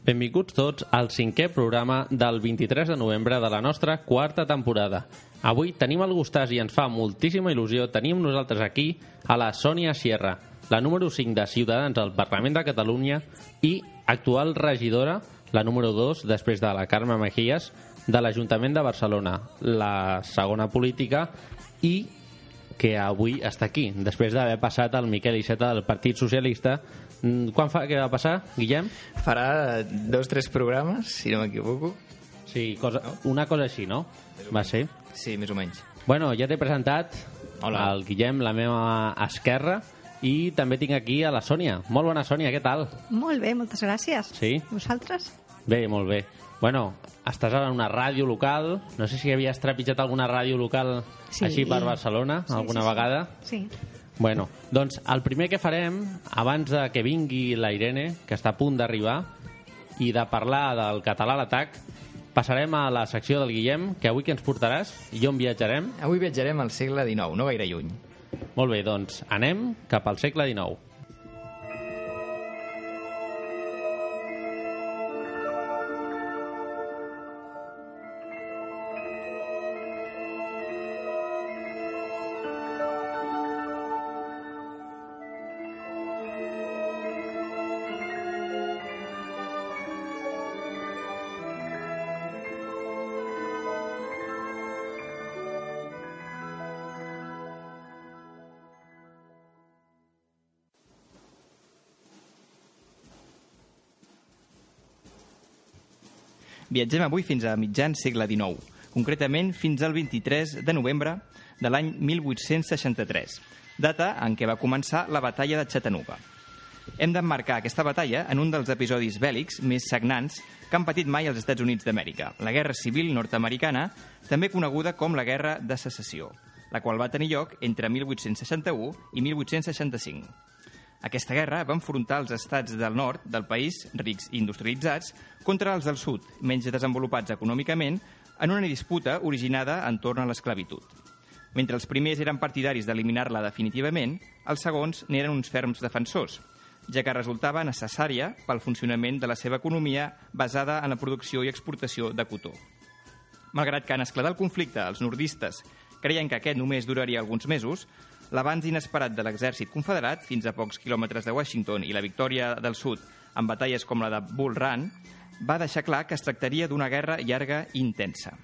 Benvinguts tots al cinquè programa del 23 de novembre de la nostra quarta temporada. Avui tenim el gustàs i ens fa moltíssima il·lusió tenir amb nosaltres aquí a la Sònia Sierra, la número 5 de Ciutadans al Parlament de Catalunya i actual regidora, la número 2, després de la Carme Mejías, de l'Ajuntament de Barcelona, la segona política i que avui està aquí, després d'haver passat el Miquel Iceta del Partit Socialista. Mm, Quan fa que va passar, Guillem? Farà dos, tres programes, si no m'equivoco. Sí, cosa, una cosa així, no? Va ser. Sí, més o menys. Bueno, ja t'he presentat Hola. el Guillem, la meva esquerra, i també tinc aquí a la Sònia. Molt bona, Sònia, què tal? Molt bé, moltes gràcies. Sí? Vosaltres? Bé, molt bé. Bueno, estàs ara en una ràdio local. No sé si havies trepitjat alguna ràdio local Sí. així per Barcelona, Sí, alguna sí, sí. vegada. Sí. Bueno, doncs el primer que farem, abans de que vingui la Irene, que està a punt d'arribar, i de parlar del català a l'atac, passarem a la secció del Guillem, que avui que ens portaràs? I on viatjarem? Avui viatjarem al segle XIX, no gaire lluny. Molt bé, doncs anem cap al segle XIX. Viatgem avui fins a mitjan segle XIX, concretament fins al 23 de novembre de l'any 1863, data en què va començar la batalla de Chattanooga. Hem d'emmarcar aquesta batalla en un dels episodis bèl·lics més sagnants que han patit mai els Estats Units d'Amèrica, la Guerra Civil Nord-Americana, també coneguda com la Guerra de Secessió, la qual va tenir lloc entre 1861 i 1865. Aquesta guerra va enfrontar els estats del nord del país, rics i industrialitzats, contra els del sud, menys desenvolupats econòmicament, en una disputa originada entorn a l'esclavitud. Mentre els primers eren partidaris d'eliminar-la definitivament, els segons n'eren uns ferms defensors, ja que resultava necessària pel funcionament de la seva economia basada en la producció i exportació de cotó. Malgrat que en esclatar el conflicte els nordistes creien que aquest només duraria alguns mesos, l'avanç inesperat de l'exèrcit confederat fins a pocs quilòmetres de Washington i la victòria del sud en batalles com la de Bull Run va deixar clar que es tractaria d'una guerra llarga i intensa.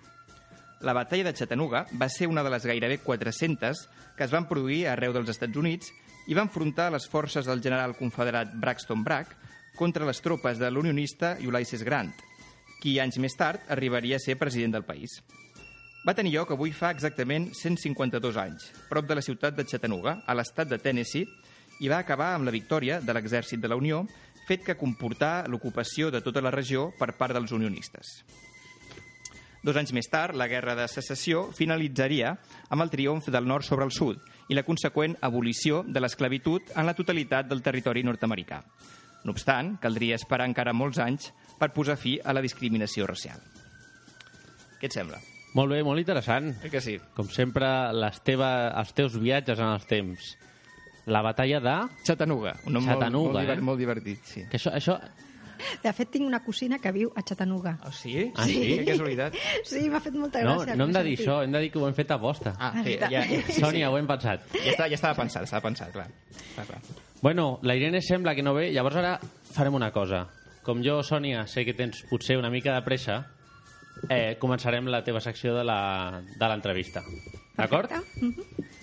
La batalla de Chattanooga va ser una de les gairebé 400 que es van produir arreu dels Estats Units i va enfrontar les forces del general confederat Braxton Bragg contra les tropes de l'unionista Ulysses Grant, qui anys més tard arribaria a ser president del país. Va tenir lloc avui fa exactament 152 anys, prop de la ciutat de Chattanooga, a l'estat de Tennessee, i va acabar amb la victòria de l'exèrcit de la Unió, fet que comportà l'ocupació de tota la regió per part dels unionistes. Dos anys més tard, la Guerra de Secessió finalitzaria amb el triomf del nord sobre el sud i la conseqüent abolició de l'esclavitud en la totalitat del territori nord-americà. No obstant, caldria esperar encara molts anys per posar fi a la discriminació racial. Què et sembla? Molt bé, molt interessant. Eh que sí? Com sempre, les teva, els teus viatges en els temps. La batalla de... Chattanooga, un nom Chattanooga, molt, molt, eh? molt divertit, sí. Que això, això De fet, tinc una cosina que viu a Chattanooga. Oh, sí? Ah, sí? Que casualitat. Sí, m'ha fet molta No, gràcia. no hem de dir sentit. això, hem de dir que ho hem fet a posta. Ah, sí, ja, ja, sí, Sònia, ho hem pensat. ja, estava, ja estava pensat, estava pensat, clar. clar, clar. Bueno, la Irene sembla que no ve, llavors ara farem una cosa. Com jo, Sònia, sé que tens potser una mica de pressa, eh, començarem la teva secció de la- de l'entrevista. D'acord?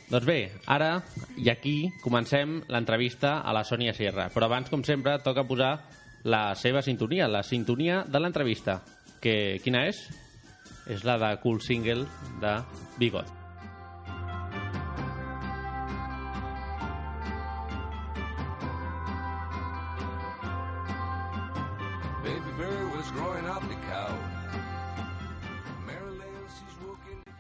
Doncs bé, ara i aquí comencem l'entrevista a la Sònia Sierra. Però abans, com sempre, toca posar la seva sintonia, la sintonia de l'entrevista. Que Quina és? És la de Cool Single de Bigot.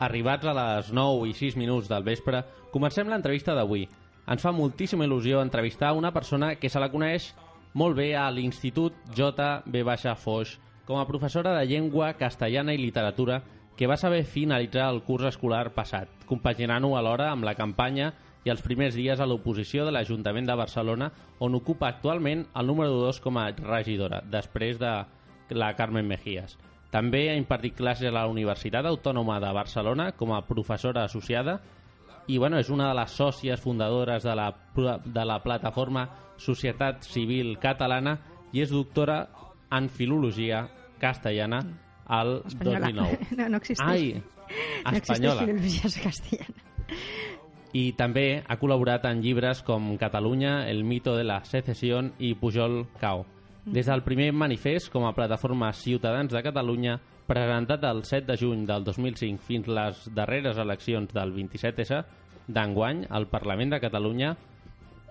Arribats a les 9 i 6 minuts del vespre, comencem l'entrevista d'avui. Ens fa moltíssima il·lusió entrevistar una persona que se la coneix molt bé a l'Institut J.B. Foix com a professora de llengua castellana i literatura que va saber finalitzar el curs escolar passat, compaginant-ho alhora amb la campanya i els primers dies a l'oposició de l'Ajuntament de Barcelona, on ocupa actualment el número 2 com a regidora, després de la Carmen Mejías. També ha impartit classes a la Universitat Autònoma de Barcelona com a professora associada i bueno, és una de les sòcies fundadores de la, de la plataforma Societat Civil Catalana i és doctora en Filologia Castellana al Espanyola. 2009. No, no existeix. Ai, No existeix espanyola. filologia castellana. I també ha col·laborat en llibres com Catalunya, El mito de la secessió i Pujol Cao. Des del primer manifest com a plataforma Ciutadans de Catalunya, presentat el 7 de juny del 2005 fins les darreres eleccions del 27S d'enguany al Parlament de Catalunya,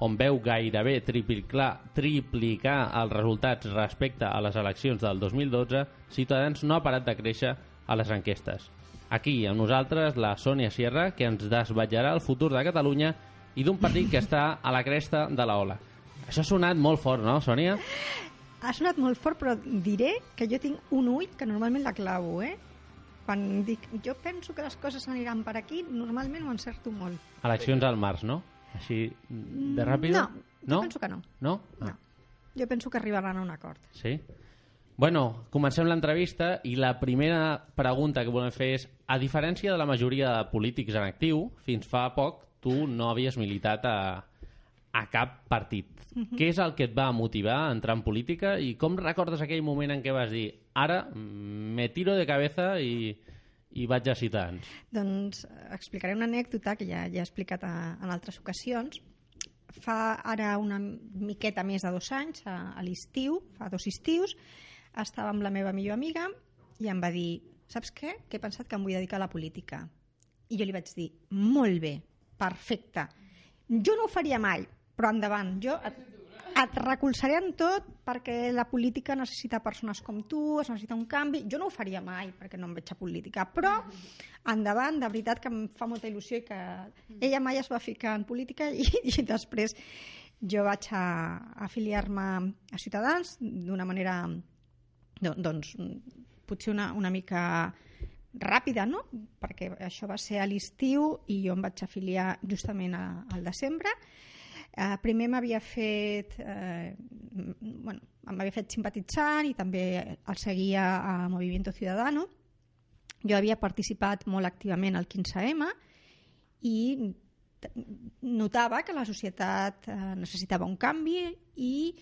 on veu gairebé triplicar, triplicar els resultats respecte a les eleccions del 2012, Ciutadans no ha parat de créixer a les enquestes. Aquí, amb nosaltres, la Sònia Sierra, que ens desvetllarà el futur de Catalunya i d'un partit que està a la cresta de la ola. Això ha sonat molt fort, no, Sònia? Ha sonat molt fort, però diré que jo tinc un ull que normalment la clavo, eh? Quan dic, jo penso que les coses aniran per aquí, normalment ho encerto molt. Eleccions al març, no? Així, de ràpid? No, jo penso que no. No? Ah. No. Jo penso que arribaran a un acord. Sí? Bueno, comencem l'entrevista i la primera pregunta que volem fer és, a diferència de la majoria de polítics en actiu, fins fa poc tu no havies militat a, a cap partit. Què és el que et va motivar a entrar en política i com recordes aquell moment en què vas dir ara mm, me tiro de cabeza i, i vaig a Ciutadans? Doncs eh, explicaré una anècdota que ja, ja he explicat a, en altres ocasions. Fa ara una miqueta més de dos anys, a, a l'estiu, fa dos estius, estava amb la meva millor amiga i em va dir, saps què? Que he pensat que em vull dedicar a la política. I jo li vaig dir, molt bé, perfecte. Jo no ho faria mai, però endavant. Jo et, et recolzaré en tot perquè la política necessita persones com tu, es necessita un canvi. Jo no ho faria mai perquè no em veig a política, però endavant, de veritat que em fa molta il·lusió i que ella mai es va ficar en política i, i després jo vaig a, a afiliar-me a Ciutadans d'una manera do- doncs, potser una, una mica ràpida, no? Perquè això va ser a l'estiu i jo em vaig afiliar justament a, al desembre. Eh, primer m'havia fet, eh, bueno, m'havia fet simpatitzant i també el seguia a Movimiento Ciudadano. Jo havia participat molt activament al 15M i notava que la societat eh, necessitava un canvi i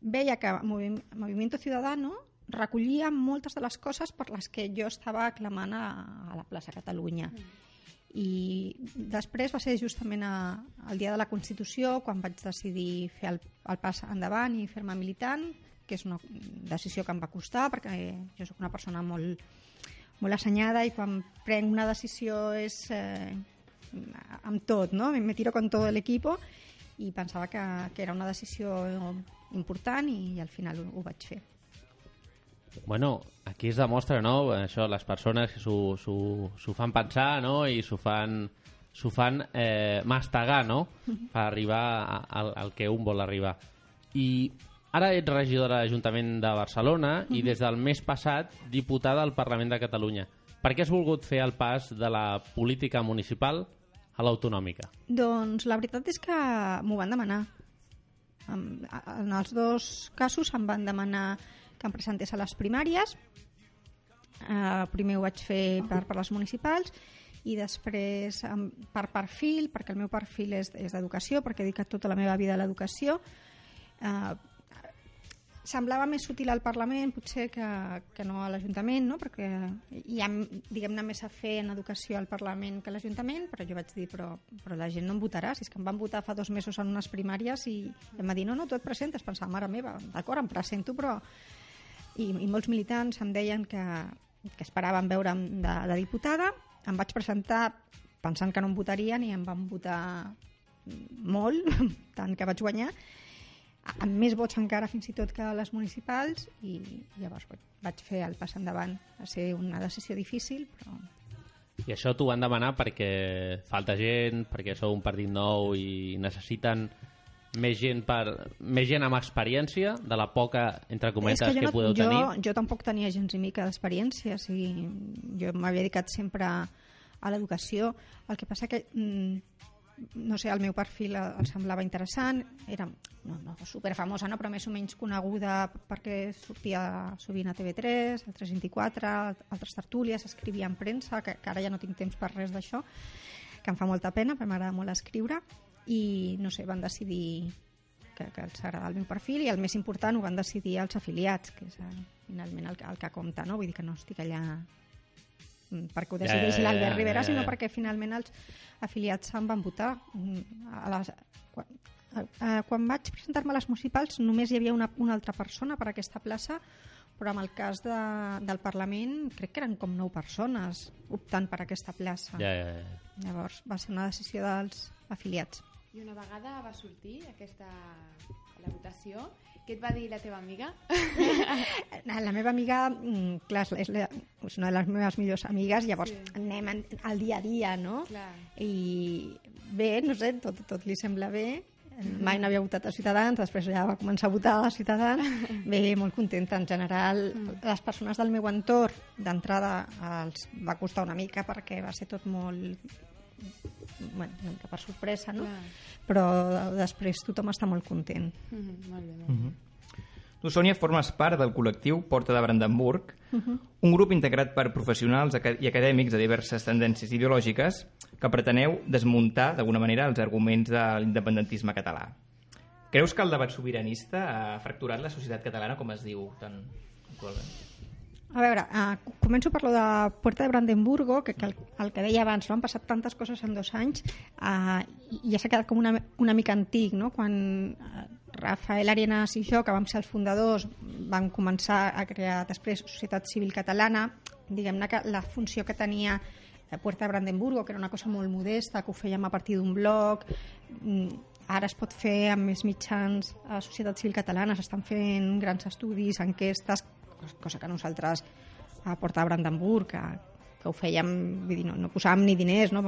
veia que Movi- Movimiento Ciudadano recollia moltes de les coses per les que jo estava clamant a, a la plaça Catalunya. I després va ser justament a, al dia de la Constitució quan vaig decidir fer el, el pas endavant i fer-me militant, que és una decisió que em va costar perquè jo sóc una persona molt, molt assenyada i quan prenc una decisió és eh, amb tot, no? Me tiro con todo el equipo i pensava que, que era una decisió important i al final ho, ho vaig fer. Bueno, aquí es demostra, no?, això, les persones que s'ho fan pensar, no?, i s'ho fan, s'ho fan eh, mastegar, no?, per arribar a- al, al que un vol arribar. I ara ets regidora de l'Ajuntament de Barcelona i des del mes passat diputada al Parlament de Catalunya. Per què has volgut fer el pas de la política municipal a l'autonòmica? Doncs la veritat és que m'ho van demanar. En els dos casos em van demanar que em presentés a les primàries. Eh, primer ho vaig fer per, per les municipals i després per perfil, perquè el meu perfil és, és d'educació, perquè he dedicat tota la meva vida a l'educació. Eh, semblava més útil al Parlament potser que, que no a l'Ajuntament, no? perquè hi ha diguem-ne més a fer en educació al Parlament que a l'Ajuntament, però jo vaig dir, però, però la gent no em votarà, si és que em van votar fa dos mesos en unes primàries i em va dir, no, no, tu et presentes, pensava, mare meva, d'acord, em presento, però... I, I molts militants em deien que, que esperaven veure'm de, de diputada, em vaig presentar pensant que no em votarien i em van votar molt, tant que vaig guanyar, amb més vots encara fins i tot que les municipals i llavors vaig- fer el pas endavant. Va ser una decisió difícil, però I això t'ho van demanar perquè falta gent, perquè sou un partit nou i necessiten més gent per més gent amb experiència de la poca, entre cometes, és que, que, jo, podeu jo, tenir. jo tampoc tenia gens ni mica d'experiència, o sigui, jo m'havia dedicat sempre a, l'educació. El que passa que, mm, no sé, el meu perfil el semblava interessant, era no, no superfamosa, no, però més o menys coneguda perquè sortia sovint a TV3, al 324, altres tertúlies, escrivia en premsa, que, que ara ja no tinc temps per res d'això, que em fa molta pena, perquè m'agrada molt escriure, i no sé, van decidir que, que els agrada el meu perfil i el més important ho van decidir els afiliats, que és eh, finalment el, que- el que compta, no? Vull dir que no estic allà mm, perquè ho decideix ja, ja, l'Albert ja, Rivera, ja, sinó perquè finalment els afiliats em van votar. Mm, A les, quan, a, a, quan vaig presentar-me a les municipals només hi havia una, una altra persona per a aquesta plaça, però en el cas de, del Parlament crec que eren com nou persones optant per aquesta plaça. Ja, ja, ja. Llavors va ser una decisió dels afiliats. I una vegada va sortir aquesta la votació, què et va dir la teva amiga? La meva amiga, mm, clar, és, la, és una de les meves millors amigues, llavors Sí. sí. anem en, al dia a dia, no? Clar. I bé, no sé, tot, tot li sembla bé. Mai no havia votat a Ciutadans, després ja va començar a votar a Ciutadans. Bé, molt contenta. En general, les persones del meu entorn, d'entrada, els va costar una mica perquè va ser tot molt bueno, una mica per sorpresa, no? Clar. Però després tothom està molt content. Mhm, molt bé, molt bé. Tu, Sònia, formes part del col·lectiu Porta de Brandenburg, un grup integrat per professionals i acadèmics de diverses tendències ideològiques que preteneu desmuntar, d'alguna manera, els arguments de l'independentisme català. Creus que el debat sobiranista ha fracturat la societat catalana, com es diu tan actualment? A veure, uh, començo per lo de Puerta de Brandenburgo, que, que el, el que deia abans, no? han passat tantes coses en dos anys uh, i ja s'ha quedat com una, una mica antic, no? quan uh, Rafael Arenas i jo, que vam ser els fundadors, vam començar a crear després Societat Civil Catalana, diguem-ne que la funció que tenia Puerta de Brandenburgo, que era una cosa molt modesta, que ho fèiem a partir d'un blog, mm, ara es pot fer amb més mitjans a Societat Civil Catalana, s'estan fent grans estudis, enquestes, cosa que nosaltres a Porta de Brandenburg, que, que ho fèiem, vull dir, no, no posàvem ni diners, no?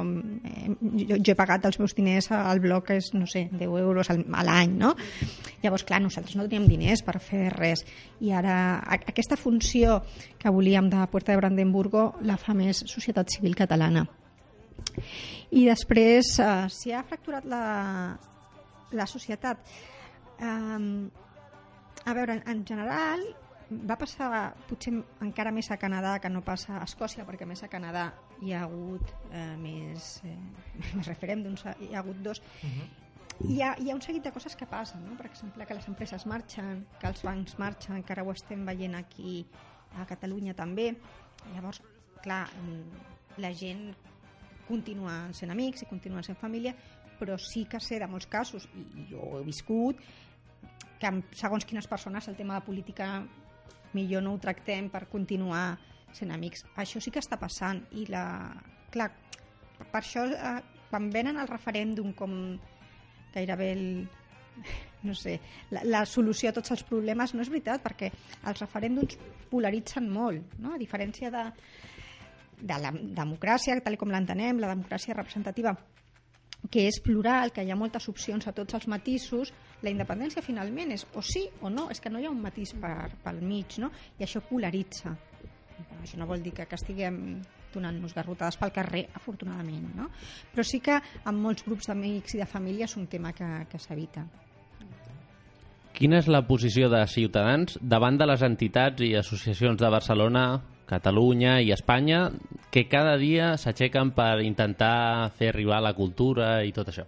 Eh, jo, jo he pagat els meus diners al que és, no sé, 10 euros a l'any, no? Llavors, clar, nosaltres no teníem diners per fer res. I ara, aquesta funció que volíem de Puerta de Brandenburgo la fa més Societat Civil Catalana. I després, eh, si ha fracturat la, la societat, eh, a veure, en general va passar potser encara més a Canadà que no passa a Escòcia, perquè més a Canadà hi ha hagut eh, més, eh, més referèndums, hi ha hagut dos. Hi ha, hi ha un seguit de coses que passen, no? per exemple, que les empreses marxen, que els bancs marxen, que ara ho estem veient aquí a Catalunya també. Llavors, clar, la gent continua sent amics i continuen sent família, però sí que sé de molts casos, i jo he viscut, que segons quines persones el tema de política millor no ho tractem per continuar sent amics. Això sí que està passant i la... Clar, per això eh, quan venen el referèndum com gairebé el, no sé, la, la solució a tots els problemes no és veritat perquè els referèndums polaritzen molt, no? a diferència de, de la democràcia, tal com l'entenem, la democràcia representativa que és plural, que hi ha moltes opcions a tots els matisos, la independència finalment és o sí o no, és que no hi ha un matís per, pel mig, no? i això polaritza. Això no vol dir que, que estiguem donant-nos garrotades pel carrer, afortunadament, no? però sí que amb molts grups d'amics i de família és un tema que, que s'evita. Quina és la posició de Ciutadans davant de les entitats i associacions de Barcelona, Catalunya i Espanya que cada dia s'aixequen per intentar fer arribar la cultura i tot això?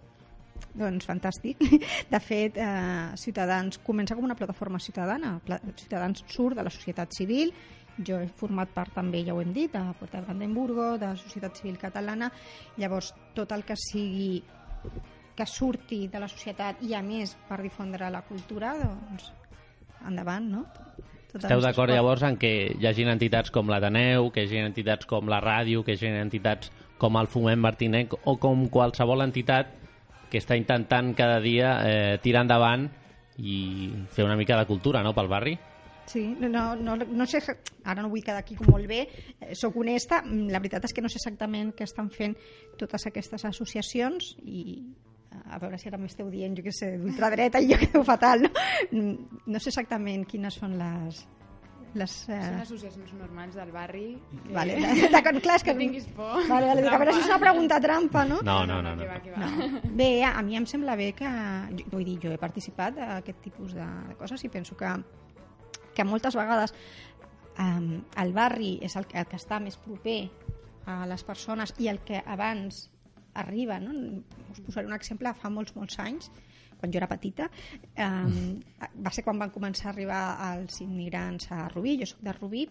Doncs fantàstic. De fet, eh, Ciutadans comença com una plataforma ciutadana. Pla Ciutadans surt de la societat civil. Jo he format part també, ja ho hem dit, de Puerta de Brandenburgo, de la societat civil catalana. Llavors, tot el que sigui que surti de la societat i, a més, per difondre la cultura, doncs, endavant, no? Tot Esteu d'acord llavors en que hi hagin entitats com l'Ateneu, que hi hagin entitats com la ràdio, que hi hagin entitats com el Foment Martinenc o com qualsevol entitat que està intentant cada dia eh, tirar endavant i fer una mica de cultura no, pel barri? Sí, no, no, no sé, ara no vull quedar aquí com molt bé, eh, sóc honesta, mm, la veritat és que no sé exactament què estan fent totes aquestes associacions i eh, a veure si ara m'esteu dient, jo què sé, d'ultradreta i jo quedo fatal, no? Mm, No sé exactament quines són les... les Són eh... associacions normals del barri. Que... Vale, d'acord, clar, és que... No tinguis por. Vale, vale, dic, a veure si és una pregunta trampa, no? No, no, no. no, va, no. que va. No. Bé, a mi em sembla bé que... Vull dir, jo he participat d'aquest tipus de, de coses i penso que, que moltes vegades um, el barri és el, que- el que està més proper a les persones i el que abans arriba. No? Us posaré un exemple, fa molts, molts anys, quan jo era petita, um, va ser quan van començar a arribar els immigrants a Rubí, jo sóc de Rubí,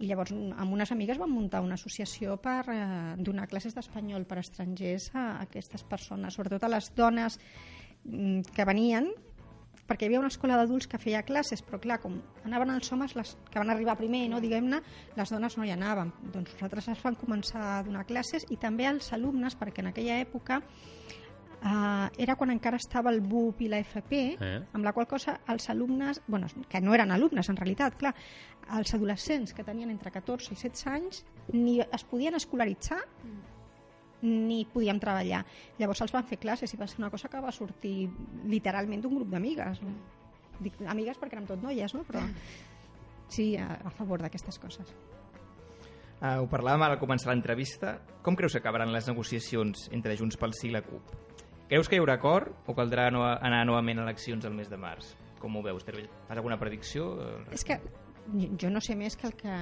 i llavors amb unes amigues vam muntar una associació per eh, donar classes d'espanyol per estrangers a aquestes persones, sobretot a les dones mm, que venien perquè hi havia una escola d'adults que feia classes, però clar, com anaven els homes les que van arribar primer, no, diguem-ne, les dones no hi anaven. Doncs nosaltres ens van començar a donar classes i també als alumnes, perquè en aquella època eh, era quan encara estava el BUP i la FP, Eh? amb la qual cosa els alumnes, bueno, que no eren alumnes en realitat, clar, els adolescents que tenien entre 14 i 16 anys ni es podien escolaritzar ni podíem treballar. Llavors els van fer classes i va ser una cosa que va sortir literalment d'un grup d'amigues. No? Dic amigues perquè érem tot noies, no? però sí, a, a favor d'aquestes coses. Uh, ho parlàvem al començar l'entrevista. Com creus que acabaran les negociacions entre Junts pel Sí i la CUP? Creus que hi haurà acord o caldrà no anar novament a eleccions el mes de març? Com ho veus? Ter- Fas alguna predicció? És que jo no sé més que el que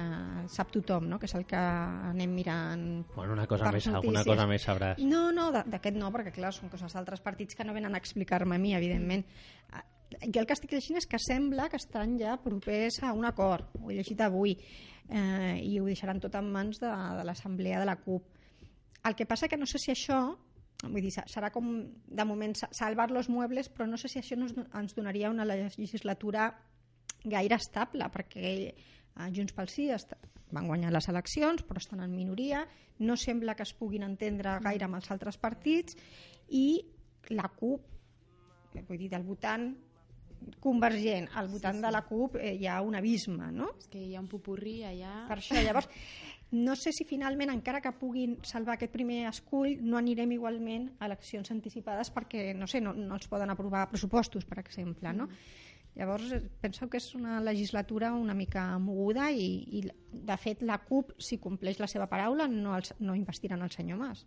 sap tothom, no? que és el que anem mirant Bueno, una cosa més, alguna cosa més sabràs. No, no, de- d'aquest no, perquè clar, són coses d'altres partits que no venen a explicar-me a mi, evidentment. Jo el que estic llegint és que sembla que estan ja propers a un acord, ho he llegit avui, eh, i ho deixaran tot en mans de, de l'assemblea de la CUP. El que passa que no sé si això, vull dir, serà com de moment sa- salvar los muebles, però no sé si això nos, ens donaria una legislatura gaire estable, perquè eh, Junts pel Sí van guanyar les eleccions, però estan en minoria, no sembla que es puguin entendre gaire amb els altres partits, i la CUP, vull dir, del votant convergent al votant sí, sí. de la CUP eh, hi ha un abisme, no? És que hi ha un pupurri allà... Per això, llavors, no sé si finalment, encara que puguin salvar aquest primer escull, no anirem igualment a eleccions anticipades perquè, no sé, no, no els poden aprovar pressupostos, per exemple, no? Llavors, eh, penso que és una legislatura una mica moguda i, i de fet, la CUP, si compleix la seva paraula, no, els, no investiran el senyor Mas.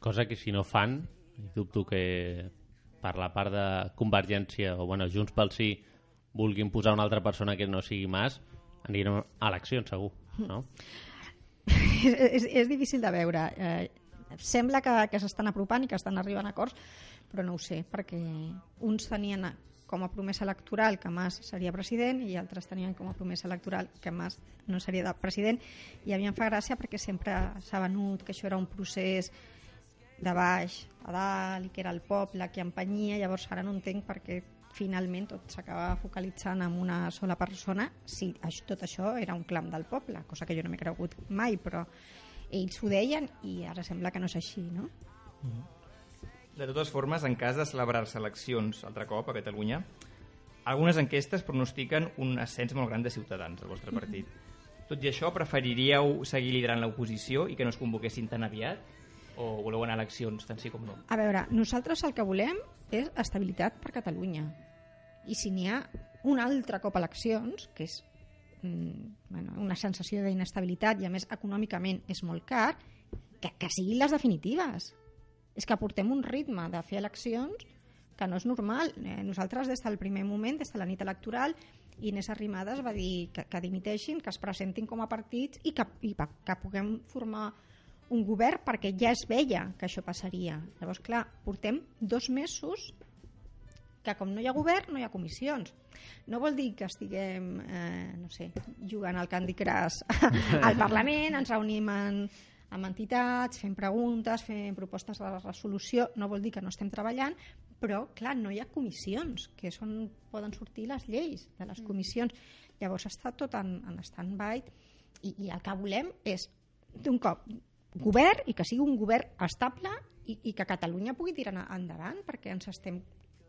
Cosa que si no fan, dubto que per la part de Convergència o bueno, Junts pel Sí vulguin posar una altra persona que no sigui Mas, anirem a eleccions, segur, no? és, és, difícil de veure. Eh, sembla que, que s'estan apropant i que estan arribant a acords, però no ho sé, perquè uns tenien com a promesa electoral que Mas seria president i altres tenien com a promesa electoral que Mas no seria de president i a mi em fa gràcia perquè sempre s'ha venut que això era un procés de baix a dalt i que era el poble qui empenyia, llavors ara no entenc perquè finalment tot s'acaba focalitzant en una sola persona si això, tot això era un clam del poble, cosa que jo no m'he cregut mai, però ells ho deien i ara sembla que no és així, no? De totes formes, en cas de celebrar-se eleccions altre cop a Catalunya, algunes enquestes pronostiquen un ascens molt gran de ciutadans al vostre partit. Tot i això, preferiríeu seguir liderant l'oposició i que no es convoquessin tan aviat? O voleu anar a eleccions tant sí com no? A veure, nosaltres el que volem és estabilitat per Catalunya. I si n'hi ha un altre cop eleccions, que és mm, bueno, una sensació d'inestabilitat i a més econòmicament és molt car, que, que siguin les definitives. És que portem un ritme de fer eleccions que no és normal. Eh, nosaltres, des del primer moment, des de la nit electoral, Inés Arrimadas va dir que, que dimiteixin, que es presentin com a partits i que, i que puguem formar un govern perquè ja es veia que això passaria. Llavors, clar, portem dos mesos que com no hi ha govern, no hi ha comissions. No vol dir que estiguem, eh, no sé, jugant al Candy Crush al Parlament, ens reunim en, amb entitats, fem preguntes, fem propostes de resolució, no vol dir que no estem treballant, però, clar, no hi ha comissions, que és on poden sortir les lleis de les comissions. Llavors està tot en, en stand-by i, i el que volem és, d'un cop, govern i que sigui un govern estable i, i que Catalunya pugui tirar en- endavant perquè ens estem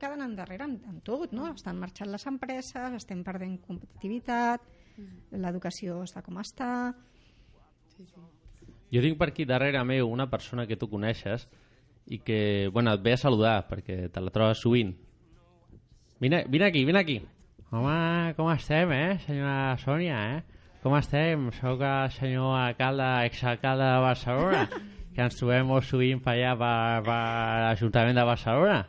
quedant endarrere en, en tot, no? Estan marxant les empreses, estem perdent competitivitat, l'educació està com està... Jo tinc per aquí darrere meu una persona que tu coneixes i que, bueno, et ve a saludar perquè te la trobes sovint. Vine, vine aquí, vine aquí. Home, com estem, eh, senyora Sònia, eh? Com estem? Soc el senyor alcalde, exalcalde de Barcelona, que ens trobem molt sovint per allà per, per l'Ajuntament de Barcelona.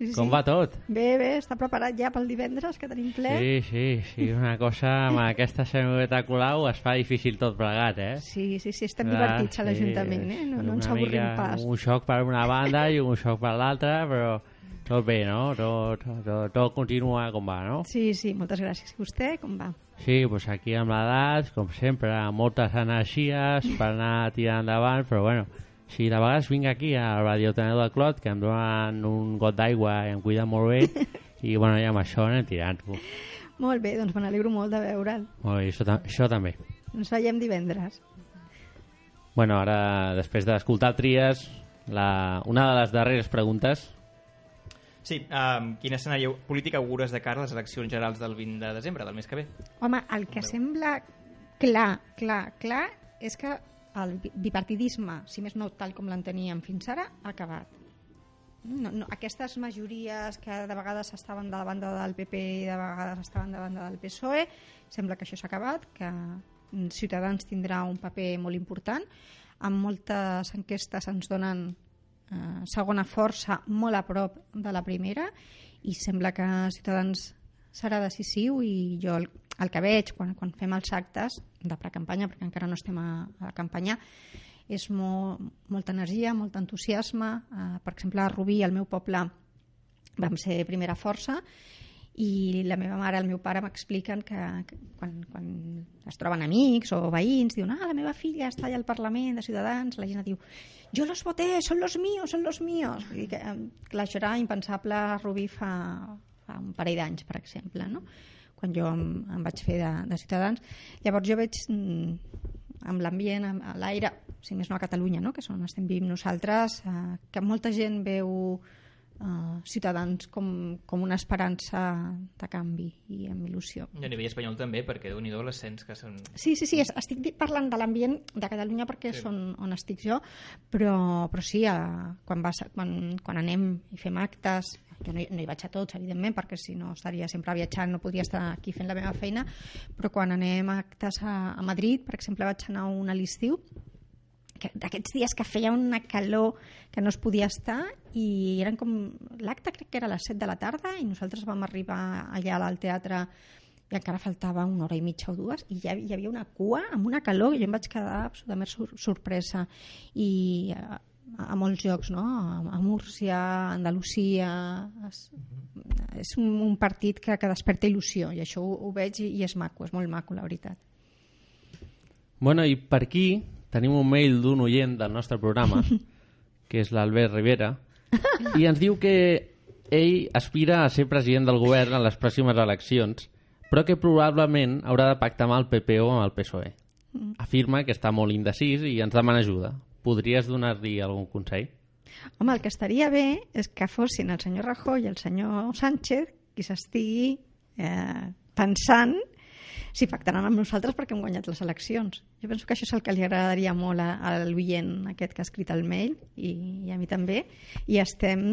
Sí, sí, Com va tot? Bé, bé, està preparat ja pel divendres, que tenim ple. Sí, sí, sí, una cosa amb aquesta senyoreta Colau es fa difícil tot plegat, eh? Sí, sí, sí, estem Clar, divertits a l'Ajuntament, eh? No, no ens avorrim pas. Un xoc per una banda i un xoc per l'altra, però tot bé, no? Tot, tot, tot continua com va, no? Sí, sí, moltes gràcies. I vostè, com va? Sí, doncs aquí amb l'edat, com sempre, moltes energies per anar tirant endavant, però bueno, si de vegades vinc aquí al radiotenedor de Clot, que em donen un got d'aigua i em cuiden molt bé, i bueno, i amb això anem tirant-ho. Molt bé, doncs me n'alegro molt de veure'l. Molt bé, això, això també. Ens veiem divendres. Bueno, ara, després d'escoltar Tries, la, una de les darreres preguntes Sí, um, quin escenari polític augures de cara a les eleccions generals del 20 de desembre, del mes que ve? Home, el que sembla clar, clar, clar, és que el bi- bipartidisme, si més no tal com l'enteníem fins ara, ha acabat. No, no, aquestes majories que de vegades estaven de la banda del PP i de vegades estaven de la banda del PSOE, sembla que això s'ha acabat, que mm, Ciutadans tindrà un paper molt important. En moltes enquestes ens donen eh, segona força molt a prop de la primera i sembla que Ciutadans serà decisiu i jo el, el que veig quan, quan fem els actes de precampanya, perquè encara no estem a, a campanya, és mo, molta energia, molt entusiasme. Eh, per exemple, a Rubí, al meu poble, vam ser primera força i la meva mare i el meu pare m'expliquen que, que quan, quan es troben amics o veïns, diuen, ah, la meva filla està allà al Parlament de Ciutadans, la gent diu, jo los voté, són los míos, són los míos. Dir que, clar, això era impensable a Rubí fa, fa un parell d'anys, per exemple, no? quan jo em, em vaig fer de, de Ciutadans. Llavors jo veig mm, amb l'ambient, amb l'aire, si més no a Catalunya, no? que és on estem vivint nosaltres, eh, que molta gent veu eh, Ciutadans com, com una esperança de canvi i amb il·lusió. I a nivell espanyol també, perquè déu nhi l'ascens que són... Sí, sí, sí, es- estic parlant de l'ambient de Catalunya perquè Sí. són on estic jo, però, però sí, a, quan, vas, quan, quan anem i fem actes, jo no hi, no hi vaig a tots, evidentment, perquè si no estaria sempre viatjant, no podria estar aquí fent la meva feina, però quan anem a actes a, a Madrid, per exemple, vaig anar a un a l'estiu, d'aquests dies que feia una calor que no es podia estar i eren com... L'acte crec que era a les 7 de la tarda i nosaltres vam arribar allà al teatre i encara faltava una hora i mitja o dues i ja hi havia una cua amb una calor i jo em vaig quedar absolutament sor sorpresa i a, a molts llocs no? a, Múrcia, a Andalusia és, és un, un partit que, que desperta il·lusió i això ho, ho veig i, i és maco, és molt maco la veritat Bueno, i per aquí tenim un mail d'un oient del nostre programa, que és l'Albert Rivera, i ens diu que ell aspira a ser president del govern en les pròximes eleccions, però que probablement haurà de pactar amb el PP o amb el PSOE. Afirma que està molt indecis i ens demana ajuda. Podries donar-li algun consell? Home, el que estaria bé és que fossin el senyor Rajoy i el senyor Sánchez qui s'estigui eh, pensant si pactaran amb nosaltres perquè hem guanyat les eleccions. Jo penso que això és el que li agradaria molt a, a l'oient aquest que ha escrit el mail i, i a mi també. I estem,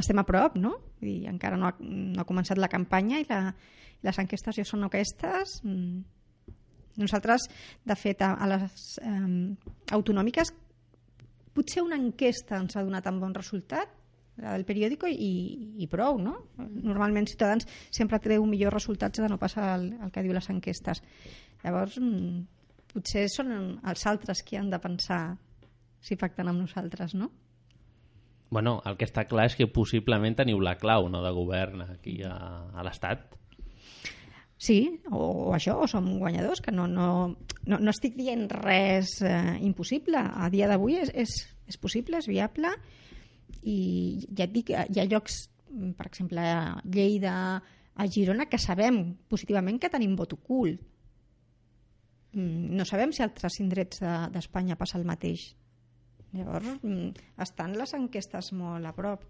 estem a prop, no? Dir, encara no ha, no ha començat la campanya i la, les enquestes ja són aquestes. Mm. Nosaltres, de fet, a, a les eh, autonòmiques potser una enquesta ens ha donat un bon resultat, la del periòdico i, i prou, no? Normalment Ciutadans sempre treu millors resultats de no passar el, el que diu les enquestes. Llavors, mm, potser són els altres qui han de pensar si pacten amb nosaltres, no? Bueno, el que està clar és que possiblement teniu la clau no, de govern aquí a, a l'Estat. Sí, o, o això, o som guanyadors, que no, no, no, no estic dient res eh, impossible. A dia d'avui és, és, és possible, és viable, i ja et dic, hi ha llocs, mm, per exemple, a Lleida, a Girona, que sabem positivament que tenim vot ocult. Mm, No sabem si a altres indrets de- d'Espanya passa el mateix. Llavors, mm, estan les enquestes molt a prop.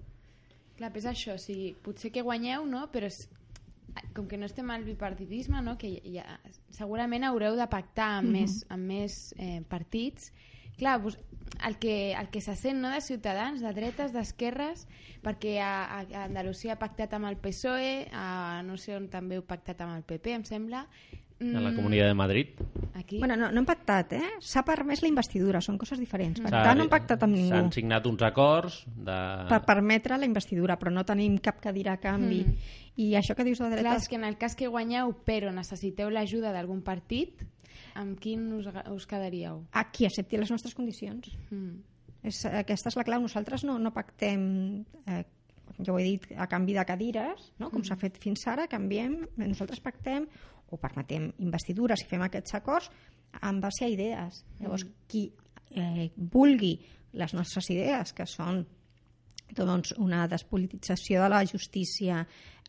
Clar, però és això, o sigui, potser que guanyeu, no? però és, com que no estem al bipartidisme, no? que ja, segurament haureu de pactar amb Mhm. més, amb més eh, partits. Clar, el que, el que se sent no, de ciutadans, de dretes, d'esquerres, perquè a, a Andalusia ha pactat amb el PSOE, a no sé on també heu pactat amb el PP, em sembla. A la Mm, Comunitat de Madrid. Aquí. Bueno, no, no hem pactat, eh? S'ha permès la investidura, són coses diferents. S'ha- Pactar no hem pactat amb ningú. S'han signat uns acords de... per permetre la investidura, però no tenim cap cadira a canvi. Mm. I això que dius de Clar, dretes... és que en el cas que guanyeu però necessiteu l'ajuda d'algun partit, amb quin us, us quedaríeu? A qui accepti les nostres condicions. Mm. És, aquesta és la clau. Nosaltres no, no pactem, eh, ja ho he dit, a canvi de cadires, no? com s'ha fet fins ara, canviem, nosaltres pactem o permetem investidures i fem aquests acords en base a idees. Llavors, qui eh, vulgui les nostres idees, que són doncs, una despolitització de la justícia,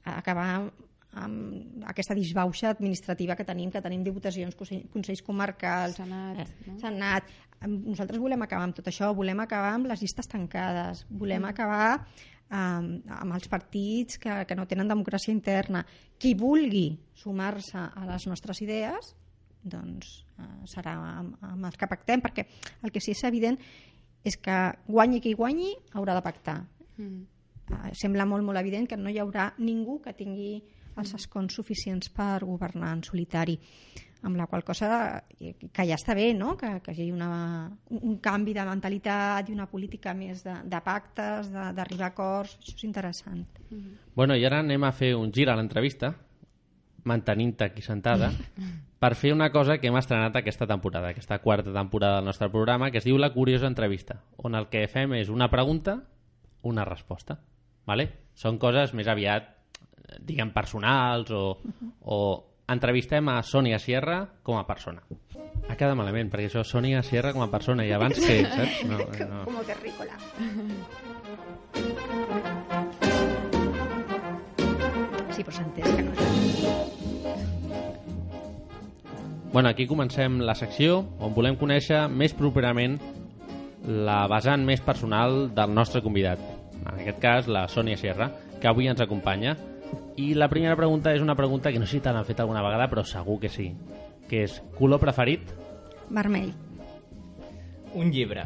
acabar amb aquesta disbauxa administrativa que tenim, que tenim diputacions, consell- consells comarcals, Senat, eh, no? Senat. Nosaltres volem acabar amb tot això, volem acabar amb les llistes tancades, volem acabar amb, amb els partits que, que no tenen democràcia interna. Qui vulgui sumar-se a les nostres idees, doncs eh, serà amb, amb els que pactem, perquè el que sí és evident és que guanyi qui guanyi haurà de pactar. Mm. Eh, sembla molt, molt evident que no hi haurà ningú que tingui els escons suficients per governar en solitari amb la qual cosa eh, que ja està bé no? que, que hi hagi una, un canvi de mentalitat i una política més de, de pactes, de- d'arribar a acords això és interessant Bueno, i ara anem a fer un gir a l'entrevista, mantenint-te aquí sentada, per fer una cosa que hem estrenat aquesta temporada, aquesta quarta temporada del nostre programa, que es diu La Curiosa Entrevista, on el que fem és una pregunta, una resposta. Vale? Són coses més aviat, eh, diguem, personals o, o entrevistem a Sònia Sierra com a persona. Ha quedat malament, perquè això Sònia Sierra com a persona i abans que, saps? No, no. com terrícola sí, però s'entén que no Bueno, aquí comencem la secció on volem conèixer més properament la vessant més personal del nostre convidat. En aquest cas, la Sònia Sierra, que avui ens acompanya. I la primera pregunta és una pregunta que no sé si te l'han fet alguna vegada, però segur que sí. Que és, color preferit? vermell Un llibre.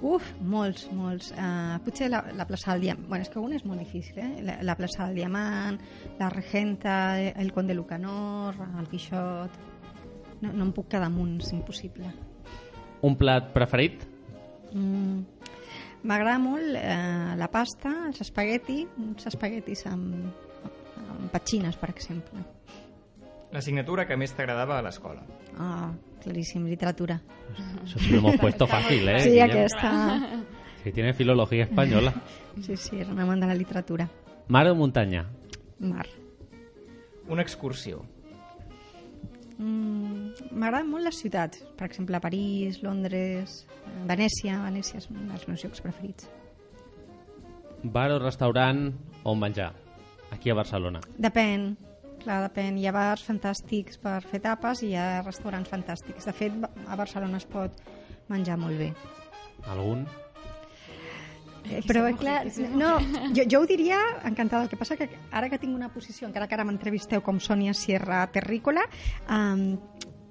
Uf, molts, molts. Uh, potser la, la plaça del Diamant. Bueno, és que un és molt difícil, eh? La, la plaça del Diamant, la Regenta, el Conde Lucanor, el Quixot... No, no em puc quedar amb un, és impossible. Un plat preferit? Mm. M'agrada molt eh, la pasta, els espagueti, uns espaguetis amb, amb petxines, per exemple. L'assignatura que més t'agradava a l'escola. Ah, claríssim, literatura. Eso sí lo hemos puesto fácil, ¿eh? Sí, Guillem? aquesta... Si tiene filología española. Sí, sí, era un amant de la literatura. Mar o muntanya? Mar. Una excursió. Mm, M'agraden molt les ciutats, per exemple, París, Londres, eh, Venècia. Venècia és un dels meus llocs preferits. Bar o restaurant on menjar? Aquí a Barcelona. Depèn, clar, depèn. Hi ha bars fantàstics per fer tapes i hi ha restaurants fantàstics. De fet, a Barcelona es pot menjar molt bé. Algun? Eh, Però, clar, no, jo, jo ho diria encantada. El que passa que ara que tinc una posició, encara que ara m'entrevisteu com Sònia Sierra Terrícola, um,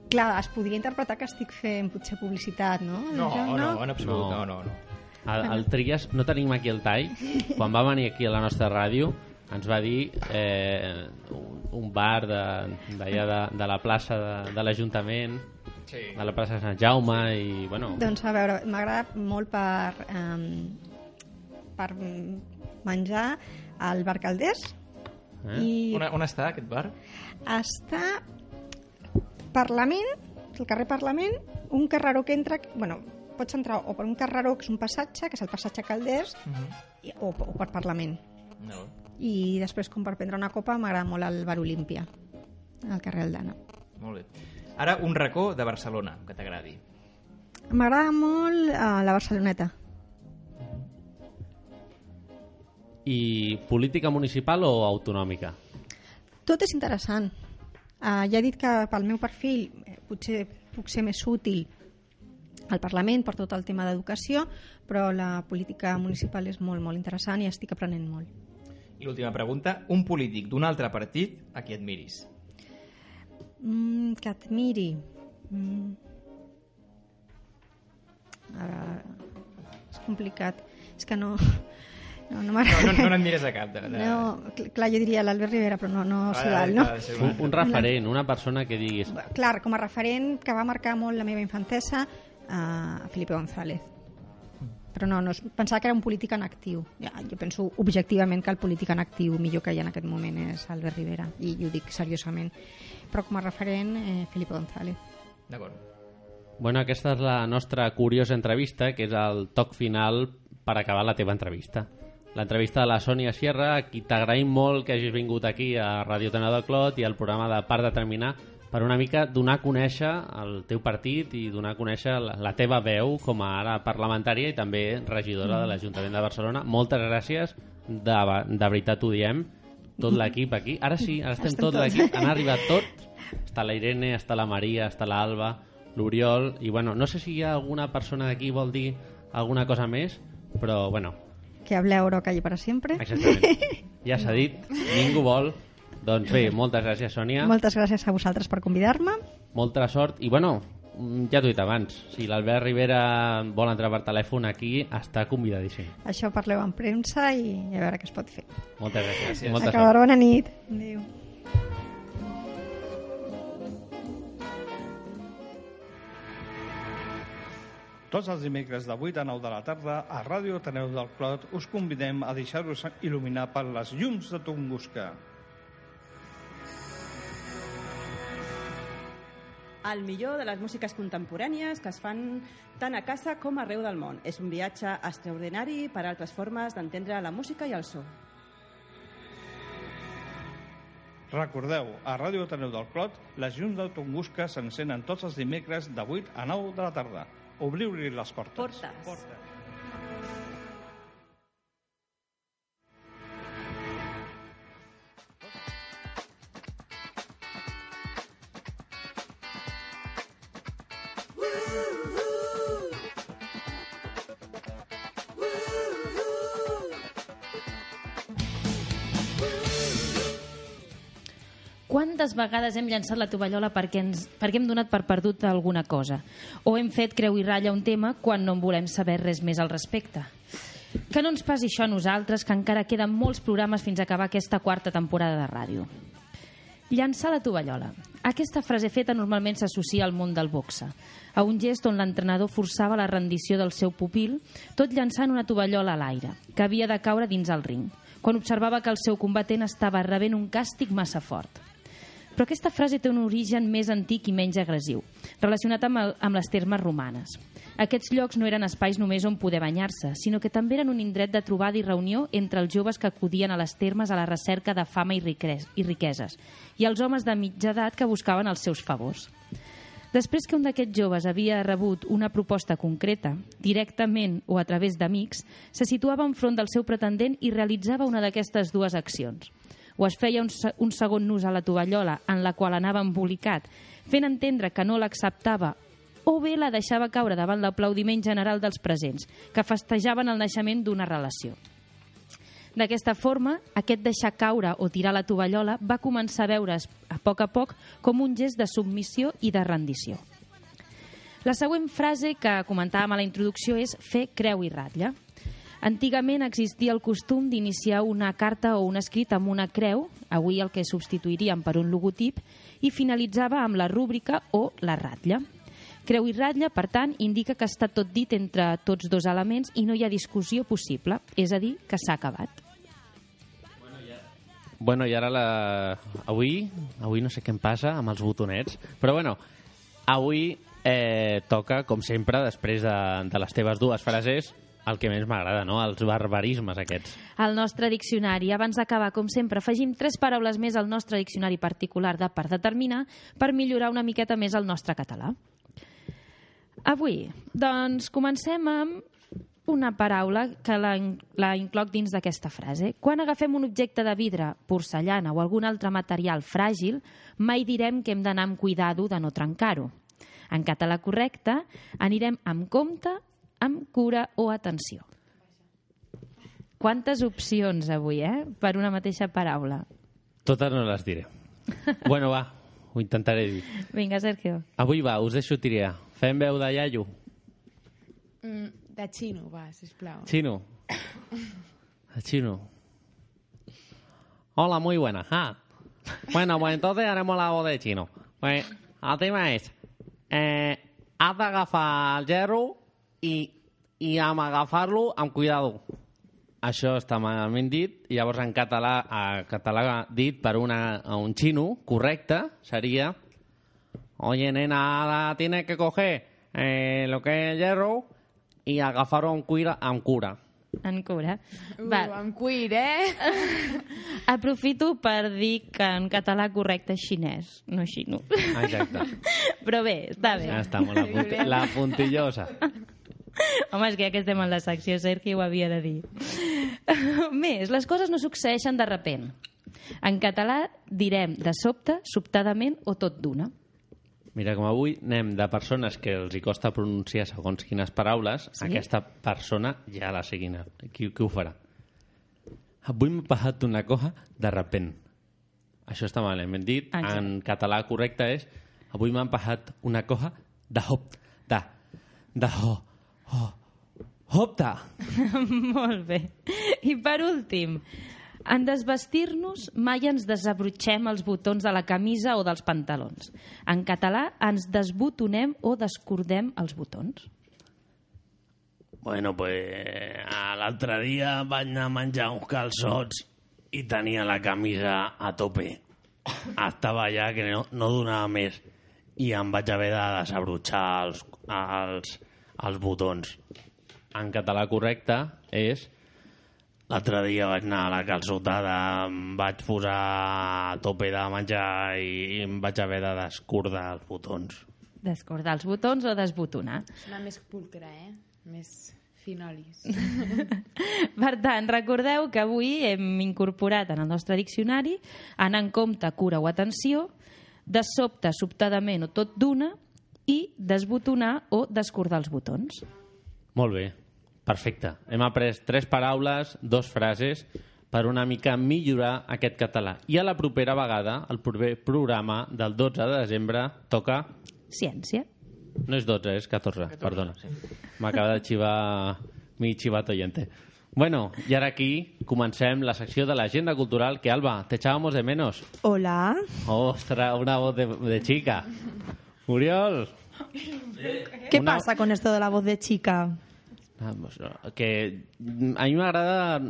clar, es podria interpretar que estic fent potser publicitat, no? No, Jo no, en absolut, No. no, no. no. El, el Trias, no tenim aquí el tall, quan va venir aquí a la nostra ràdio ens va dir eh, un, bar de- d'allà de, de la plaça de, de l'Ajuntament Sí. de la plaça de Sant Jaume i bueno, Doncs a veure, m'agrada molt per, um, per menjar al Bar Calders Eh? i On, on està aquest bar? està Parlament, el carrer Parlament, un carreró que entra... Bueno, pots entrar o per un carreró, que és un passatge, que és el passatge Calders, i, o, o per Parlament. No. I després, com per prendre una copa, m'agrada molt el Bar Olímpia, al carrer Aldana. Molt bé. Ara, un racó de Barcelona, que t'agradi. M'agrada molt uh, la Barceloneta. I política municipal o autonòmica? Tot és interessant. Uh, ja he dit que pel meu perfil eh, potser puc ser més útil al Parlament per tot el tema d'educació, però la política municipal és molt, molt interessant i estic aprenent molt. I l'última pregunta, un polític d'un altre partit a qui admiris? Mm, que admiri... Mm. Uh, és complicat. És que no... No, no, No, no, no n'admires a cap. De, de... no, cl- clar, jo diria l'Albert Rivera, però no, no Ah, s'hi val, no? Un, un referent, una persona que diguis Clar, com a referent que va marcar molt la meva infantesa, a Felipe González. Però no, no, pensava que era un polític en actiu. Ja, jo penso objectivament que el polític en actiu millor que hi ha en aquest moment és Albert Rivera, i ho dic seriosament. Però com a referent, eh, Felipe González. D'acord. Bueno, aquesta és la nostra curiosa entrevista, que és el toc final per acabar la teva entrevista. L'entrevista de la Sònia Sierra, a qui t'agraïm molt que hagis vingut aquí a Radio Tena del Clot i al programa de Part de Terminar per una mica donar a conèixer el teu partit i donar a conèixer la, la teva veu com a ara parlamentària i també regidora de l'Ajuntament de Barcelona. Moltes gràcies, de, de veritat ho diem, tot l'equip aquí. Ara sí, ara estem, Estem tot l'equip, han arribat tots. Està la Irene, està la Maria, està l'Alba, l'Oriol, i bueno, no sé si hi ha alguna persona d'aquí vol dir alguna cosa més, però bueno, Que hable oro calle para siempre. exactament. Ja s'ha dit, ningú vol. Doncs bé, moltes gràcies, Sònia. Moltes gràcies a vosaltres per convidar-me. Molta sort. I bueno, ja t'ho he dit abans, si l'Albert Rivera vol entrar per telèfon aquí, està convidadíssim. Això parleu en premsa i a veure què es pot fer. Moltes gràcies. Molta Acabar, sort. bona nit. Adéu. Tots els dimecres de 8 a 9 de la tarda a Ràdio Ateneu del Clot us convidem a deixar-vos il·luminar per les llums de Tunguska. El millor de les músiques contemporànies que es fan tant a casa com arreu del món. És un viatge extraordinari per a altres formes d'entendre la música i el so. Recordeu, a Ràdio Ateneu del Clot, les llums Tunguska s'encenen tots els dimecres de 8 a 9 de la tarda. Obliu-li les portes. Portes. portes. Quantes vegades hem llançat la tovallola perquè, ens, perquè hem donat per perdut alguna cosa? O hem fet creu i ratlla un tema quan no en volem saber res més al respecte? Que no ens passi això a nosaltres, que encara queden molts programes fins a acabar aquesta quarta temporada de ràdio. Llançar la tovallola. Aquesta frase feta normalment s'associa al món del boxe, a un gest on l'entrenador forçava la rendició del seu pupil, tot llançant una tovallola a l'aire, que havia de caure dins el ring, quan observava que el seu combatent estava rebent un càstig massa fort. Però aquesta frase té un origen més antic i menys agressiu, relacionat amb, el, amb les termes romanes. Aquests llocs no eren espais només on poder banyar-se, sinó que també eren un indret de trobada i reunió entre els joves que acudien a les termes a la recerca de fama i, riques, i riqueses, i els homes de mitja edat que buscaven els seus favors. Després que un d'aquests joves havia rebut una proposta concreta, directament o a través d'amics, se situava enfront del seu pretendent i realitzava una d'aquestes dues accions o es feia un, un segon nus a la tovallola en la qual anava embolicat, fent entendre que no l'acceptava o bé la deixava caure davant l'aplaudiment general dels presents, que festejaven el naixement d'una relació. D'aquesta forma, aquest deixar caure o tirar la tovallola va començar a veure's a poc a poc com un gest de submissió i de rendició. La següent frase que comentàvem a la introducció és fer creu i ratlla. Antigament existia el costum d'iniciar una carta o un escrit amb una creu, avui el que substituiríem per un logotip, i finalitzava amb la rúbrica o la ratlla. Creu i ratlla, per tant, indica que està tot dit entre tots dos elements i no hi ha discussió possible, és a dir, que s'ha acabat. Bueno, i ara la... avui, avui no sé què em passa amb els botonets, però bueno, avui eh, toca, com sempre, després de, de les teves dues frases, el que més m'agrada, no? Els barbarismes aquests. El nostre diccionari. Abans d'acabar, com sempre, afegim tres paraules més al nostre diccionari particular de per determinar per millorar una miqueta més el nostre català. Avui, doncs, comencem amb una paraula que la, la incloc dins d'aquesta frase. Quan agafem un objecte de vidre, porcellana o algun altre material fràgil, mai direm que hem d'anar amb cuidado de no trencar-ho. En català correcte, anirem amb compte, amb cura o atenció. Quantes opcions avui, eh? Per una mateixa paraula. Totes no les diré. bueno, va, ho intentaré dir. Vinga, Sergio. Avui va, us deixo triar. Fem veu de iaio. Mm, de xino, va, sisplau. Chino. Chino. Hola, muy buena. Ah. Bueno, pues entonces haremos la voz de chino. Pues el tema es, eh, has d'agafar el gerro i, i amb agafar-lo amb cuidado. Això està malament dit, i llavors en català, a català dit per una, a un xino, correcte, seria Oye, nena, ahora tienes que coger eh, lo que es el hierro y agafarlo amb, cuira, amb cura. En cura. Uh, Va, amb cuir, eh? aprofito per dir que en català correcte és xinès, no xino. Exacte. Però bé, està bé. Ja està, molt la, punti la puntillosa. Home, és que ja que estem en la secció, Sergi ho havia de dir. Més, les coses no succeeixen de repent. En català direm de sobte, sobtadament o tot d'una. Mira, com avui anem de persones que els hi costa pronunciar segons quines paraules, Sí? aquesta persona ja la seguina. Qui, qui ho farà? Avui m'ha passat una cosa de repent. Això està malament dit. Exacte. En català correcte és avui m'han passat una cosa de hop, de, de ho, ho, hopta. Molt bé. I per últim, en desvestir-nos mai ens desabrotxem els botons de la camisa o dels pantalons. En català ens desbotonem o descordem els botons. Bueno, pues l'altre dia vaig anar a menjar uns calçots i tenia la camisa a tope. Estava ja que no, no donava més i em vaig haver de desabrotxar els, els, els botons. En català correcte és l'altre dia vaig anar a la calçotada, em vaig posar a tope de menjar i em vaig haver de descordar els botons. Descordar els botons o desbotonar. Sona més pulcre, eh? Més finolis. Per tant, recordeu que avui hem incorporat en el nostre diccionari anar en compte, cura o atenció, de sobte, sobtadament o tot d'una i desbotonar o descordar els botons. Molt bé, perfecte. Hem après tres paraules, dos frases, per una mica millorar aquest català. I a la propera vegada, el proper programa del 12 de desembre, toca... Ciència. No és 12, és 14, 14 perdona. Sí. M'acaba de xivar mi chivato oyente. Bueno, i ara aquí comencem la secció de l'agenda cultural que, Alba, te echábamos de menos. Hola. Ostras, una voz de, de chica. Muriol. ¿Qué Una- pasa con esto de la voz de chica? Pues, no, que a mi m'agrada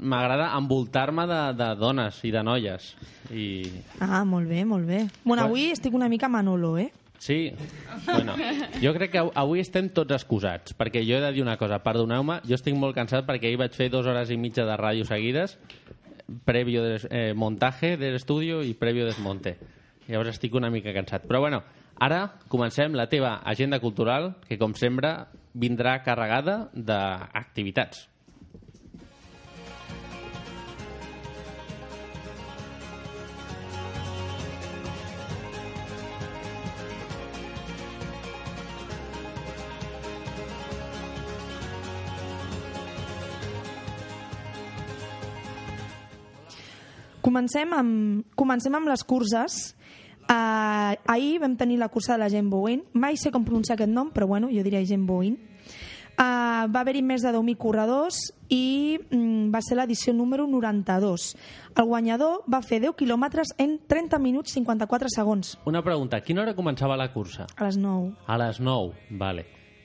m'agrada envoltar-me de, de dones i de noies i Ah, molt bé, molt bé. Bueno, Bueno. avui estic una mica Manolo, eh? sí, bueno, jo crec que av- avui estem tots excusats perquè jo he de dir una cosa, perdoneu-me jo estic molt cansat perquè ahir vaig fer dues hores i mitja de ràdio seguides previo de, eh, montaje del estudio i previo desmonte llavors estic una mica cansat però bueno, ara comencem la teva agenda cultural que com sempre vindrà carregada d'activitats Comencem amb, comencem amb les curses. Uh, ahir vam tenir la cursa de la Gent Bowen. Mai sé com pronunciar aquest nom, però bueno, jo diré Gent Bowen. Uh, va haver-hi més de 10.000 corredors i mm, va ser l'edició número 92. El guanyador va fer 10 quilòmetres en 30 minuts 54 segons, Una pregunta, a quina hora començava la cursa? a les 9. A les 9, vale.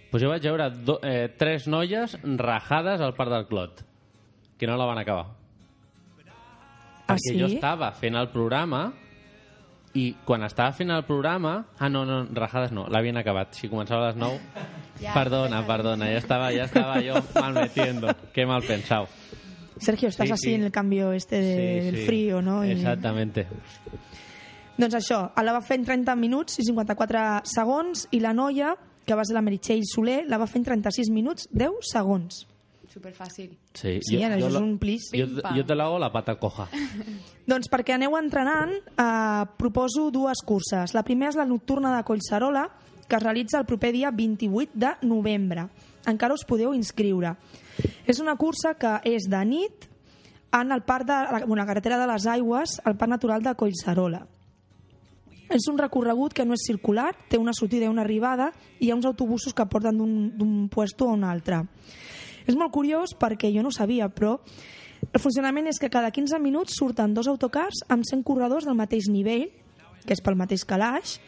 Pues jo vaig veure do, eh, tres noies rajades al Parc del Clot, que no la van acabar. Ah, perquè sí? jo estava fent el programa i quan estava fent el programa... Ah, no, no, rajades no, l'havien acabat. Si començava a les 9... Ja, perdona, perdona, ya estaba, ya estaba yo mal metiendo. Qué mal pensado. Sergio, estás Sí, así sí. en el cambio este de- Sí, del sí. frío, no? I- Exactamente. Doncs això, la va fer en 30 minuts i 54 segons i la noia, que va ser la Meritxell Soler, la va fer en 36 minuts 10 segons. Superfàcil. Sí, Sí, ara això és un plis. Pim-pam. yo te hago la pata coja. Doncs perquè aneu entrenant, eh, proposo dues curses. La primera és la nocturna de Collserola, que es realitza el proper dia 28 de novembre. Encara us podeu inscriure. És una cursa que és de nit en el parc de la, bueno, la carretera de les Aigües, al Parc Natural de Collserola. És un recorregut que no és circular, té una sortida i una arribada i hi ha uns autobusos que porten d'un- d'un puesto a un altre. És molt curiós perquè jo no ho sabia, però el funcionament és que cada 15 minuts surten dos autocars amb 100 corredors del mateix nivell, que és pel mateix calaix.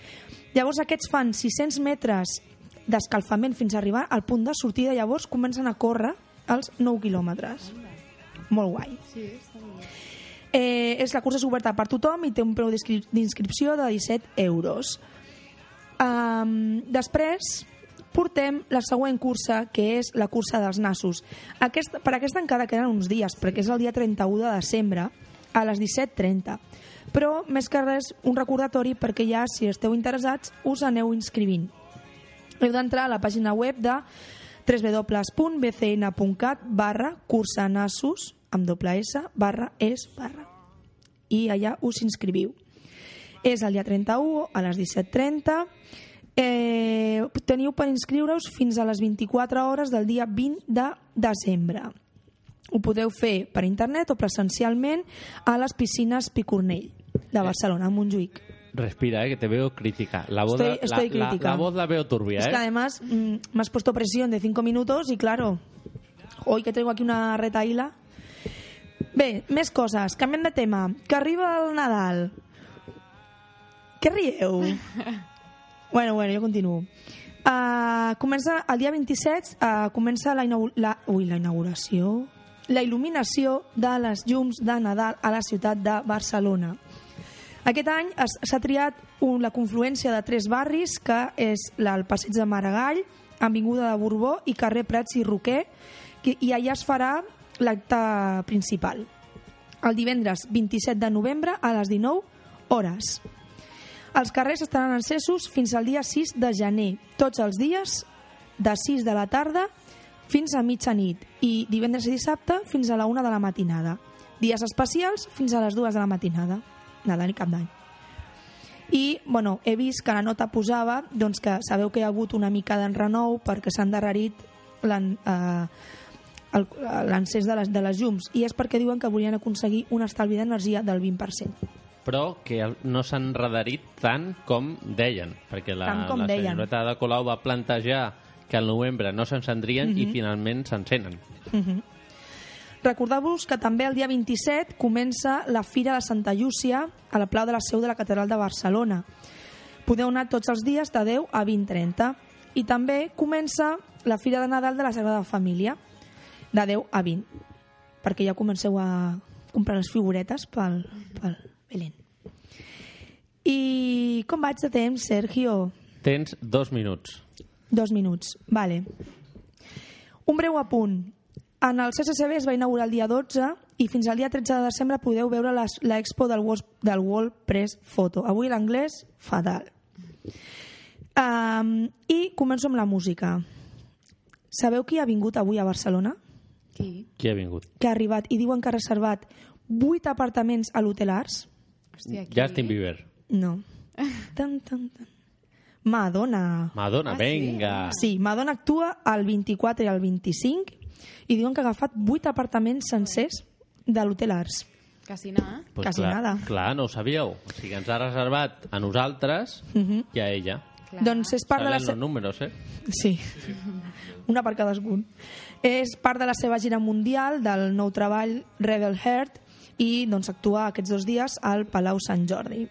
Llavors aquests fan 600 metres d'escalfament fins a arribar al punt de sortida, llavors comencen a córrer els 9 quilòmetres. Molt guai. Sí. Eh, és la cursa és oberta per tothom i té un preu d'inscri- d'inscripció de 17 euros. Um, després portem la següent cursa, que és la cursa dels nassos. Aquesta, per aquesta encara queden uns dies, perquè és el dia 31 de desembre, a les 17.30. Però, més que res, un recordatori perquè ja, si esteu interessats, us aneu inscrivint. Heu d'entrar a la pàgina web de www.bcn.cat barra cursanassos amb doble S barra es barra i allà us inscriviu. És el dia 31 a les 17.30 eh, teniu per inscriure-us fins a les 24 hores del dia 20 de desembre. Ho podeu fer per internet o presencialment a les piscines Picornell de Barcelona, a Montjuïc. Respira, eh, que te veo crítica. La voz, Estoy- la- estoy la, la, crítica. la voz la veo turbia, Es ¿eh? que además mm, me has puesto presión de 5 minutos y claro, hoy que tengo aquí una retaíla. Bé, més coses. Canviem de tema. Que arriba el Nadal. Què rieu? bueno, bueno, jo continuo. Uh, comença el dia 27 uh, comença la, la, ui, la inauguració la il·luminació de les llums de Nadal a la ciutat de Barcelona. Aquest any s'ha triat un, la confluència de tres barris, que és el Passeig de Maragall, Avinguda de Borbó i carrer Prats i Roquer, que, i allà es farà l'acte principal. El divendres 27 de novembre a les 19 hores. Els carrers estaran encesos fins al dia 6 de gener, tots els dies de 6 de la tarda fins a mitjanit i divendres i dissabte fins a la 1 de la matinada. Dies especials fins a les 2 de la matinada. Nadal i cap d'any. I, bueno, he vist que la nota posava doncs, que sabeu que hi ha hagut una mica d'enrenou perquè s'ha endarrerit eh, l'encès de, les, de les llums i és perquè diuen que volien aconseguir un estalvi d'energia del 20%. Però que no s'han enredarit tant com deien, perquè la, Tant com la deien. senyoreta Ada Colau va plantejar que al novembre no s'encendrien i Mhm. finalment s'encenen. Mhm. Recordeu-vos que també el dia 27 comença la Fira de Santa Llúcia a la Plau de la Seu de la Catedral de Barcelona. Podeu anar tots els dies de 10 a 20.30. I també comença la Fira de Nadal de la Sagrada Família de 10 a 20 perquè ja comenceu a comprar les figuretes pel, pel Belén. I com vaig de temps, Sergio? Tens dos minuts. Dos minuts, vale. Un breu apunt. En el CCCB es va inaugurar el dia 12 i fins al dia 13 de desembre podeu veure l'expo del, del World Press Photo. Avui l'anglès, fatal. Um, I començo amb la música. Sabeu qui ha vingut avui a Barcelona? Qui? Qui ha vingut? Que ha arribat i diuen que ha reservat 8 apartaments a l'Hotel Arts? Hòstia, qui? Justin Bieber. No. Tan, tan, tan. Madonna. Madonna, Ah, sí? venga. Sí, Madonna actua el 24 i el 25 i diuen que ha agafat 8 apartaments sencers de l'Hotel Arts. Quasi nada. Pues Quasi clar, nada. Clar, no ho sabíeu. O sigui, ens ha reservat a nosaltres Mhm. i a ella. Clar. Doncs és part de la... Se... números, eh? Sí, una per cadascun. És part de la seva gira mundial del nou treball Rebel Heart i doncs, actua aquests dos dies al Palau Sant Jordi.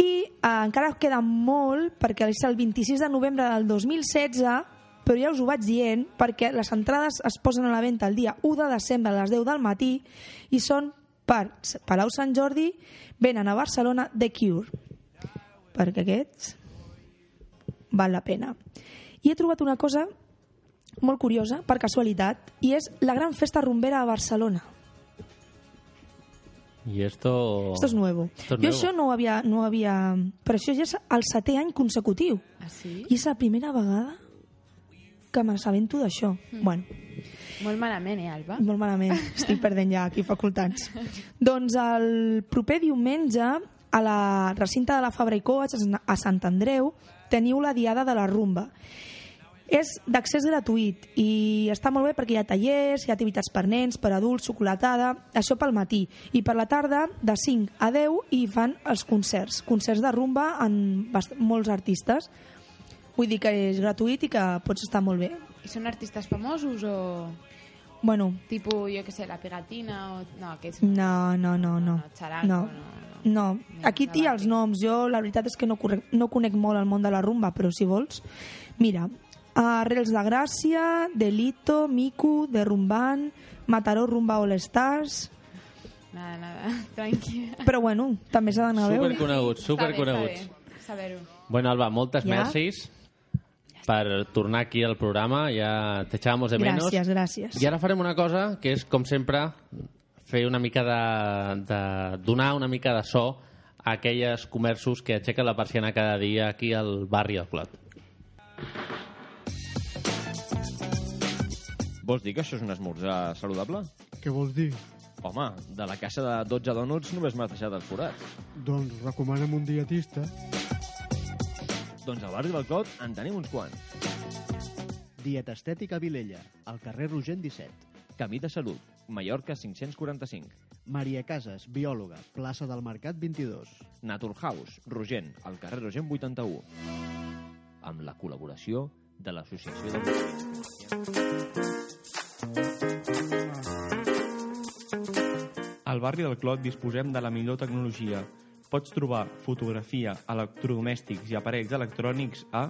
I eh, encara queda molt perquè és el 26 de novembre del 2016 però ja us ho vaig dient perquè les entrades es posen a la venda el dia 1 de desembre a les 10 del matí i són per Palau Sant Jordi venen a Barcelona The Cure, perquè aquests val la pena. I he trobat una cosa molt curiosa, per casualitat, i és la gran festa rumbera a Barcelona. I esto... Esto es nuevo. Esto es jo nuevo. això no ho havia, no ho havia... Però això ja és el setè any consecutiu. Ah, sí? I és la primera vegada que m'assabento d'això. Mm. Bueno, Molt malament, eh, Alba? molt malament. Estic perdent ja aquí facultats. doncs el proper diumenge a la recinte de la Fabra i Coats a Sant Andreu teniu la Diada de la Rumba. És d'accés gratuït i està molt bé perquè hi ha tallers, hi ha activitats per nens, per adults, xocolatada, això pel matí. I per la tarda, de 5 a 10, hi fan els concerts. Concerts de rumba amb molts artistes. Vull dir que és gratuït i que pots estar molt bé. I són artistes famosos o... Bueno, Tipo, jo que sé, La Pegatina o... No, aquests... No, no, no, no. Charango, no. No, aquí hi ha els noms. Jo la veritat és que no, no conec molt el món de la rumba, però si vols... Mira, Arrels de Gràcia, Delito, Miku, Derrumbant, Mataró Rumba All Stars... Nada, nada, tranquil. Però bueno, també s'ha d'anar a veure. Superconeguts, superconeguts. Saber-ho. Bueno, Alba, moltes Ja? mercis per tornar aquí al programa. Ja te echábamos de menos. Gràcies, gràcies. I ara farem una cosa que és, com sempre, fer una mica de, de donar una mica de so a aquelles comerços que aixequen la persiana cada dia aquí al barri del Clot. Vols dir que això és un esmorzar saludable? Què vols dir? Home, de la caixa de 12 donuts només m'has deixat els forats. Doncs recomana'm un dietista. Doncs al barri del Clot en tenim uns quants. Dieta Estètica Vilella, al carrer Rogent 17. Camí de Salut, Mallorca 545. Maria Casas, biòloga, plaça del Mercat 22. Naturhaus, Rogent, al carrer Rogent 81. Amb la col·laboració de l'Associació de Al barri del Clot disposem de la millor tecnologia. Pots trobar fotografia, electrodomèstics i aparells electrònics a...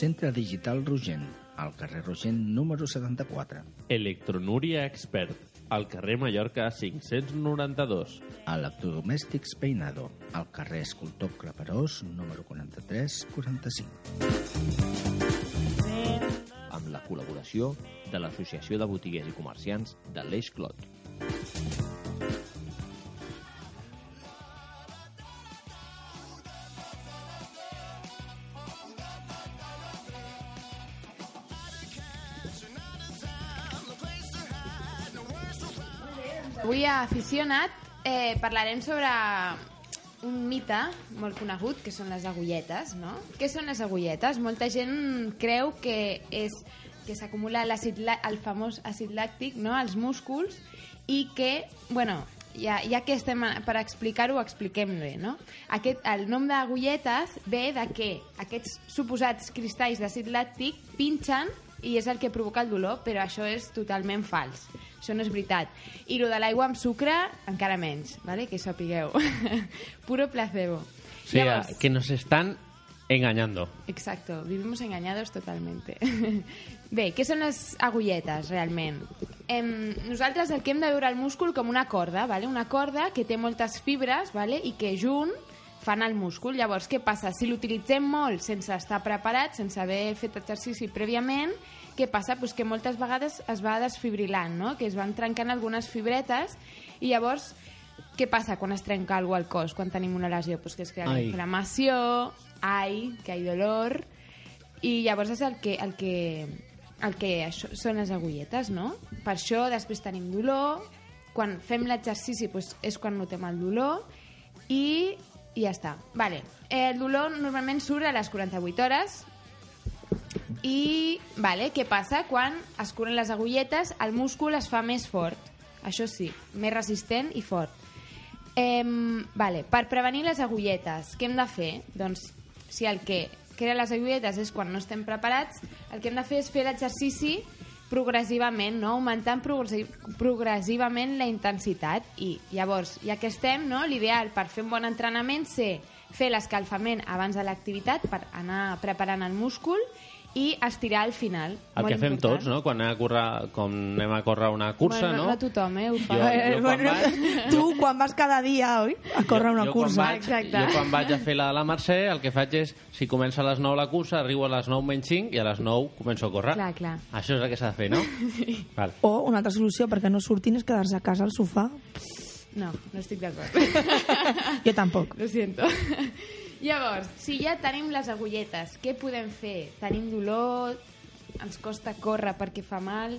Centre Digital Rogent, al carrer Rogent número 74. Electronúria Expert, al carrer Mallorca 592. Electrodomèstics Peinado, al carrer Escultor Claperós número 43-45. La col·laboració de l'Associació de Botiguers i Comerciants de l'Eix Clot. Avui a Aficionat eh, parlarem sobre un mite molt conegut, que són les agulletes, no? Què són les agulletes? Molta gent creu que és que s'acumula el famós àcid làctic no? als músculs i que, bueno, ja, ja que estem a- per explicar-ho, expliquem bé, no? Aquest, el nom d'agulletes ve de que aquests suposats cristalls d'àcid làctic pinxen i és el que provoca el dolor, però això és totalment fals. Això no és veritat. I lo de l'aigua amb sucre, encara menys, ¿vale? que sapigueu. Puro placebo. O sea, que nos están engañando. Exacto, vivimos engañados totalmente. Bé, què són les agulletes, realment? Em, nosaltres el que hem de veure el múscul com una corda, vale? una corda que té moltes fibres vale? i que junt fan el múscul. Llavors, què passa? Si l'utilitzem molt sense estar preparat, sense haver fet exercici prèviament, què passa? Pues que moltes vegades es va desfibrilant, no? que es van trencant algunes fibretes i llavors què passa quan es trenca alguna al cos, quan tenim una lesió? Pues que es crea Ai. inflamació, ai, que hi ha dolor, i llavors és el que, el que, el que això, són les agulletes, no? Per això després tenim dolor, quan fem l'exercici pues, és quan notem el dolor i, i ja està. Vale. El dolor normalment surt a les 48 hores i vale, què passa? Quan es curen les agulletes el múscul es fa més fort, això sí, més resistent i fort. Em, vale, per prevenir les agulletes, què hem de fer? Doncs si el que crea les agulletes és quan no estem preparats, el que hem de fer és fer l'exercici progressivament, no? augmentant progressi progressivament la intensitat i llavors, ja que estem, no? l'ideal per fer un bon entrenament és fer l'escalfament abans de l'activitat per anar preparant el múscul i estirar al final. El Molt que fem important. tots, no? Quan anem a córrer, com anem a córrer una cursa, bueno, no? No tothom, eh? Ho fa. Jo- jo quan vaig- Tu, quan vas cada dia, oi? A córrer una jo cursa. Quan vaig, jo quan vaig a fer la de la Mercè, el que faig és, si comença a les 9 la cursa, arribo a les 9 menys 5 i a les 9 començo a córrer. Clar, clar. Això és el que s'ha de fer, no? Sí. Val. O una altra solució perquè no surtin és quedar-se a casa al sofà. No, no estic d'acord. Jo tampoc. Lo siento. Llavors, si ja tenim les agulletes, què podem fer? Tenim dolor, ens costa córrer perquè fa mal,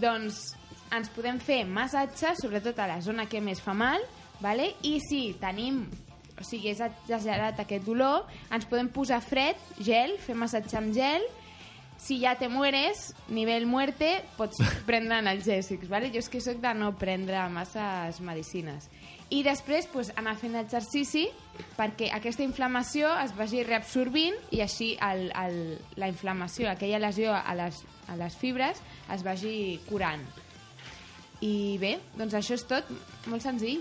doncs ens podem fer massatge, sobretot a la zona que més fa mal, vale? i si tenim o sigui, és exagerat aquest dolor, ens podem posar fred, gel, fer massatge amb gel, si ja te mueres, nivell muerte, pots prendre analgèsics, ¿vale? Jo és que sóc de no prendre masses medicines. I després pues, anar fent exercici perquè aquesta inflamació es vagi reabsorbint i així el, el, la inflamació, aquella lesió a les, a les fibres, es vagi curant. I bé, doncs això és tot, molt senzill.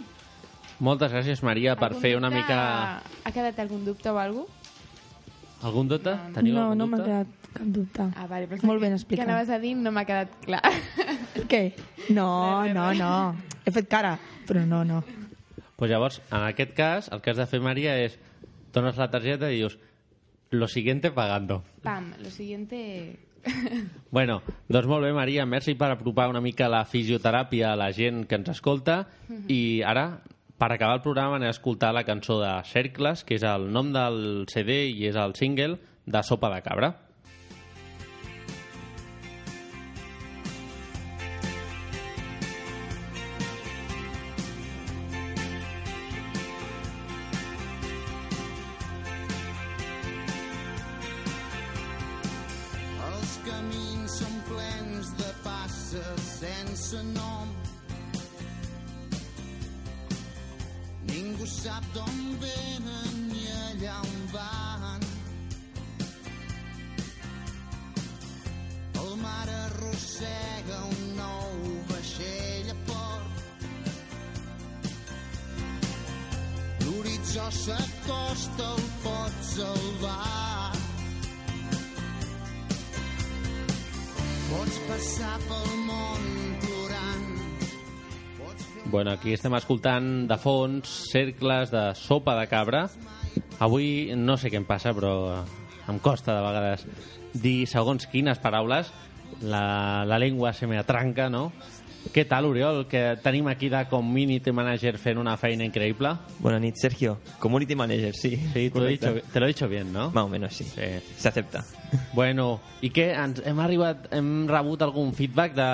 Moltes gràcies, Maria, per Algun fer una dubte- mica... Ha quedat algun dubte o alguna Algun dubte? Teniu No, no m'ha quedat cap dubte. Ah, vale, però Molt ben Que explicat. anaves a dir no m'ha quedat clar. Què? No, no, no. He fet cara, però no, no. Pues llavors, en aquest cas, el que has de fer, Maria, és dones la targeta i dius lo siguiente pagando. Pam, lo siguiente... Bueno, doncs molt bé, Maria, merci per apropar una mica la fisioteràpia a la gent que ens escolta Mhm. i ara, per acabar el programa, anem a escoltar la cançó de Cercles, que és el nom del CD i és el single de Sopa de Cabra. Pots passar pel món. Bueno, aquí estem escoltant de fons cercles de sopa de cabra. Avui no sé què em passa, però em costa de vegades dir segons quines paraules. La, la llengua se me atranca, no? Què tal, Oriol, que tenim aquí de Community Manager fent una feina increïble? Buenas noches, Sergio. Community Manager, sí. Sí, te lo, he dicho, te lo he dicho bien, no? Más o menos, sí. sí. Se acepta. Bueno, i què? Ens, hem arribat, hem rebut algun feedback de,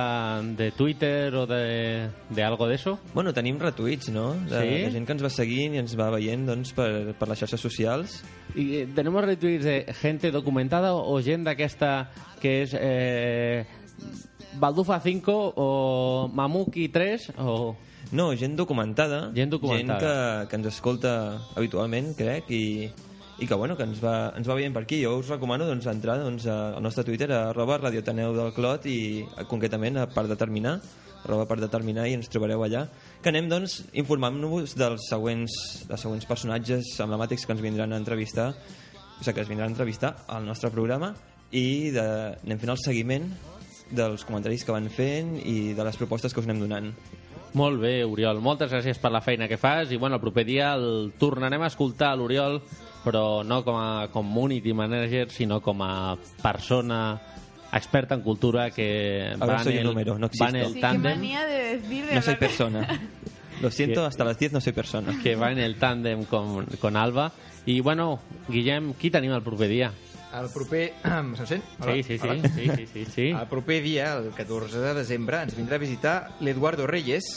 de Twitter o de, de algo d'això? Bueno, tenim retuits, no? De, Sí? de gent que ens va seguint i ens va veient doncs, per, per les xarxes socials. I eh, tenemos retweets de gente documentada o gent d'aquesta que és eh, Baldufa 5 o Mamuki 3 o... No, gent documentada. Gent documentada. Gent que, que ens escolta habitualment, crec, i, i que, bueno, que ens va, ens va veient per aquí. Jo us recomano doncs, entrar doncs, al nostre Twitter, a arroba radiotaneu del Clot, i concretament a per determinar, arroba per determinar, i ens trobareu allà. Que anem, doncs, informant-nos dels següents, dels següents personatges emblemàtics que ens vindran a entrevistar, o sigui, que es vindran a entrevistar al nostre programa, i de, anem fent el seguiment dels comentaris que van fent i de les propostes que us anem donant. Molt bé, Oriol. Moltes gràcies per la feina que fas i bueno, el proper dia el tornarem a escoltar a l'Oriol, però no com a community manager, sinó com a persona experta en cultura que Ahora va en el, número, no va en el Sí, tándem. de decir de No soy persona. Lo siento, Que- hasta las 10 no soy persona. que va en el tándem con, con Alba. I, bueno, Guillem, qui tenim el proper dia? El proper... Se'm sent? Sí, sí, sí, sí, sí, sí, sí. El proper dia, el 14 de desembre, ens vindrà a visitar l'Eduardo Reyes,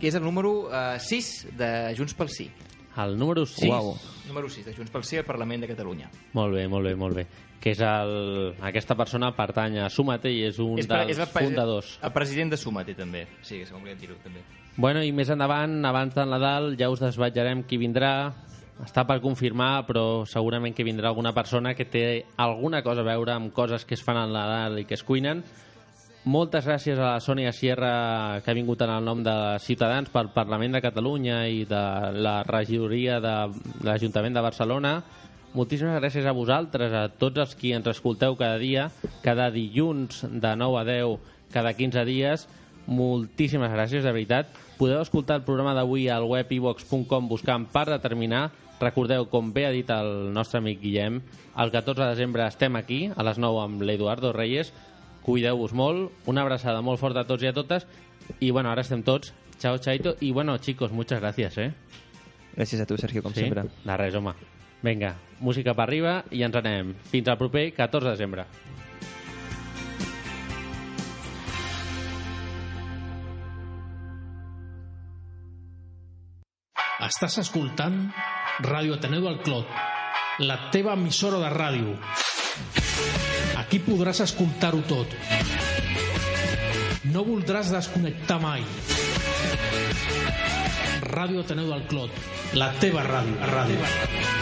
que és el número eh, 6 de Junts pel Sí. El número 6. Uau. Número 6 de Junts pel Sí al Parlament de Catalunya. Molt bé, molt bé, molt bé. Que és el... Aquesta persona pertany a Sumate i és un és, per- dels és el, fundadors. El president de Sumate, també. Sí, com volíem dir-ho, també. Bueno, i més endavant, abans del Nadal, ja us desvetjarem qui vindrà. Està per confirmar, però segurament que vindrà alguna persona que té alguna cosa a veure amb coses que es fan al Nadal i que es cuinen. Moltes gràcies a la Sònia Sierra, que ha vingut en el nom de Ciutadans pel Parlament de Catalunya i de la regidoria de l'Ajuntament de Barcelona. moltíssimes gràcies a vosaltres, a tots els qui ens escolteu cada dia, cada dilluns de 9 a 10, cada 15 dies. Moltíssimes gràcies, de veritat. Podeu escoltar el programa d'avui al web ivox.com buscant per determinar. Recordeu, com bé ha dit el nostre amic Guillem, el 14 de desembre estem aquí, a les 9 amb l'Eduardo Reyes. Cuideu-vos molt, una abraçada molt forta a tots i a totes. I bueno, ara estem tots. Chao, chaito. Y bueno, chicos, muchas gracias, eh? Gràcies a tu, Sergio, com sí? sempre. De res, home. Vinga, música per arriba i ens anem. Fins al proper 14 de desembre. Estàs escoltant Ràdio Ateneu del Clot, la teva emissora de ràdio. Aquí podràs escoltar-ho tot. No voldràs desconnectar mai. Ràdio Ateneu del Clot, la teva ràdio. ràdio.